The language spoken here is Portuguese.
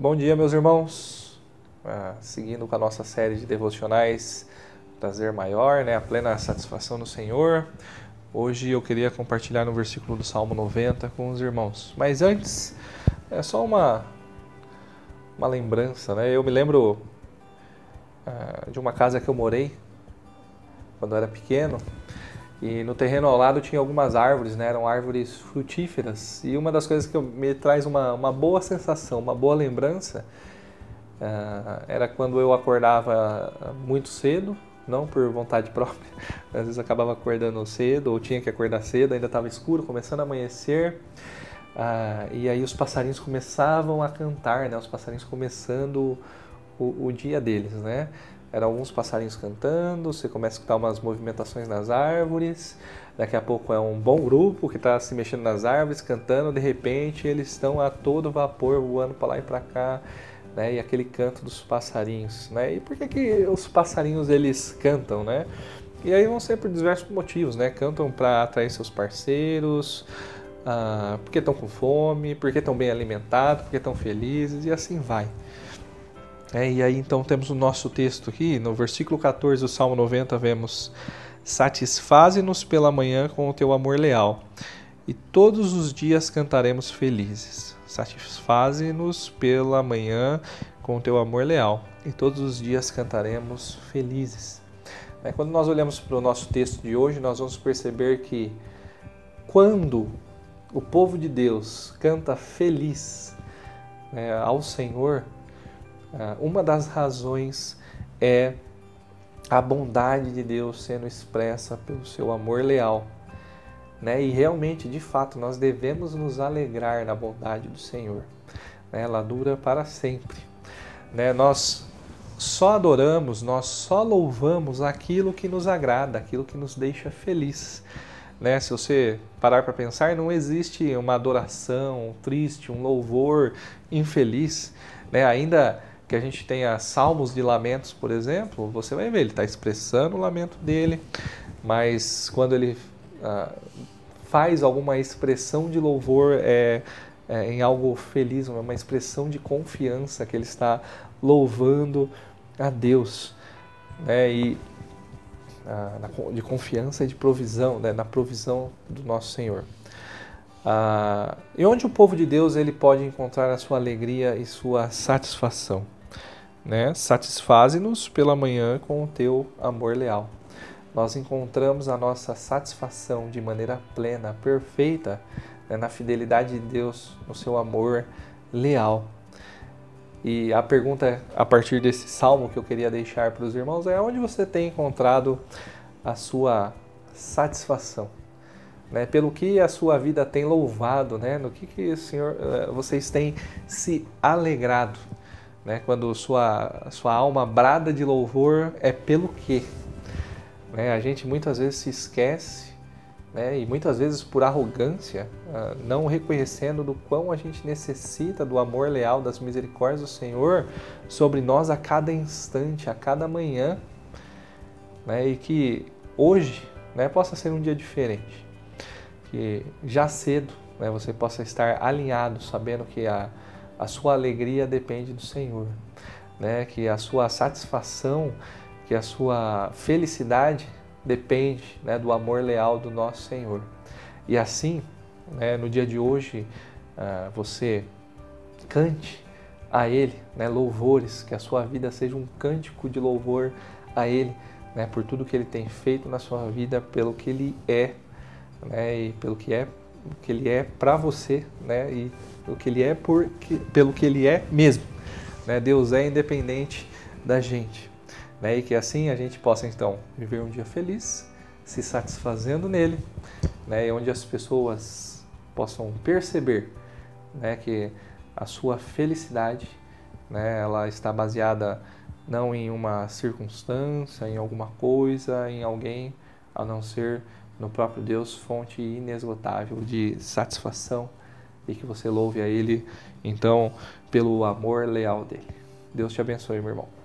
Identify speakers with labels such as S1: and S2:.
S1: Bom dia, meus irmãos. Ah, seguindo com a nossa série de devocionais Prazer Maior, né? a plena satisfação no Senhor. Hoje eu queria compartilhar no versículo do Salmo 90 com os irmãos. Mas antes, é só uma, uma lembrança. Né? Eu me lembro ah, de uma casa que eu morei quando eu era pequeno. E no terreno ao lado tinha algumas árvores, né? eram árvores frutíferas. E uma das coisas que me traz uma, uma boa sensação, uma boa lembrança, uh, era quando eu acordava muito cedo, não por vontade própria, às vezes acabava acordando cedo ou tinha que acordar cedo, ainda estava escuro, começando a amanhecer. Uh, e aí os passarinhos começavam a cantar, né? os passarinhos começando o, o dia deles, né? Eram alguns passarinhos cantando, você começa a escutar umas movimentações nas árvores, daqui a pouco é um bom grupo que está se mexendo nas árvores, cantando, de repente eles estão a todo vapor voando para lá e para cá, né? E aquele canto dos passarinhos, né? E por que, que os passarinhos eles cantam, né? E aí vão ser por diversos motivos, né? Cantam para atrair seus parceiros, ah, porque estão com fome, porque estão bem alimentados, porque estão felizes e assim vai. É, e aí então temos o nosso texto aqui, no versículo 14 do Salmo 90, vemos: Satisfaze-nos pela manhã com o teu amor leal, e todos os dias cantaremos felizes. Satisfaze-nos pela manhã com o teu amor leal, e todos os dias cantaremos felizes. É, quando nós olhamos para o nosso texto de hoje, nós vamos perceber que quando o povo de Deus canta feliz é, ao Senhor, uma das razões é a bondade de Deus sendo expressa pelo seu amor leal. Né? E realmente, de fato, nós devemos nos alegrar na bondade do Senhor. Né? Ela dura para sempre. Né? Nós só adoramos, nós só louvamos aquilo que nos agrada, aquilo que nos deixa feliz. Né? Se você parar para pensar, não existe uma adoração triste, um louvor infeliz. Né? Ainda que a gente tenha salmos de lamentos, por exemplo, você vai ver, ele está expressando o lamento dele, mas quando ele ah, faz alguma expressão de louvor é, é, em algo feliz, uma expressão de confiança que ele está louvando a Deus, né? E ah, de confiança e de provisão, né? na provisão do nosso Senhor. Ah, e onde o povo de Deus ele pode encontrar a sua alegria e sua satisfação? Né? Satisfaze-nos pela manhã com o teu amor leal. Nós encontramos a nossa satisfação de maneira plena, perfeita, né? na fidelidade de Deus, no seu amor leal. E a pergunta a partir desse salmo que eu queria deixar para os irmãos é onde você tem encontrado a sua satisfação? Né, pelo que a sua vida tem louvado, né, no que, que Senhor, eh, vocês têm se alegrado né? Quando sua, sua alma brada de louvor é pelo quê? Né? A gente muitas vezes se esquece, né? e muitas vezes por arrogância, ah, não reconhecendo do quão a gente necessita do amor leal, das misericórdias do Senhor sobre nós a cada instante, a cada manhã, né? e que hoje né, possa ser um dia diferente. Que já cedo né, você possa estar alinhado, sabendo que a a sua alegria depende do Senhor, né? Que a sua satisfação, que a sua felicidade depende, né, do amor leal do nosso Senhor. E assim, né, no dia de hoje, uh, você cante a Ele, né, louvores, que a sua vida seja um cântico de louvor a Ele, né, por tudo que Ele tem feito na sua vida, pelo que Ele é, né, e pelo que é, que Ele é para você, né, e pelo que ele é, por, pelo que ele é mesmo. Né? Deus é independente da gente. Né? E que assim a gente possa então viver um dia feliz, se satisfazendo nele, né? e onde as pessoas possam perceber né? que a sua felicidade né? ela está baseada não em uma circunstância, em alguma coisa, em alguém, a não ser no próprio Deus, fonte inesgotável de satisfação e que você louve a Ele, então, pelo amor leal dele. Deus te abençoe, meu irmão.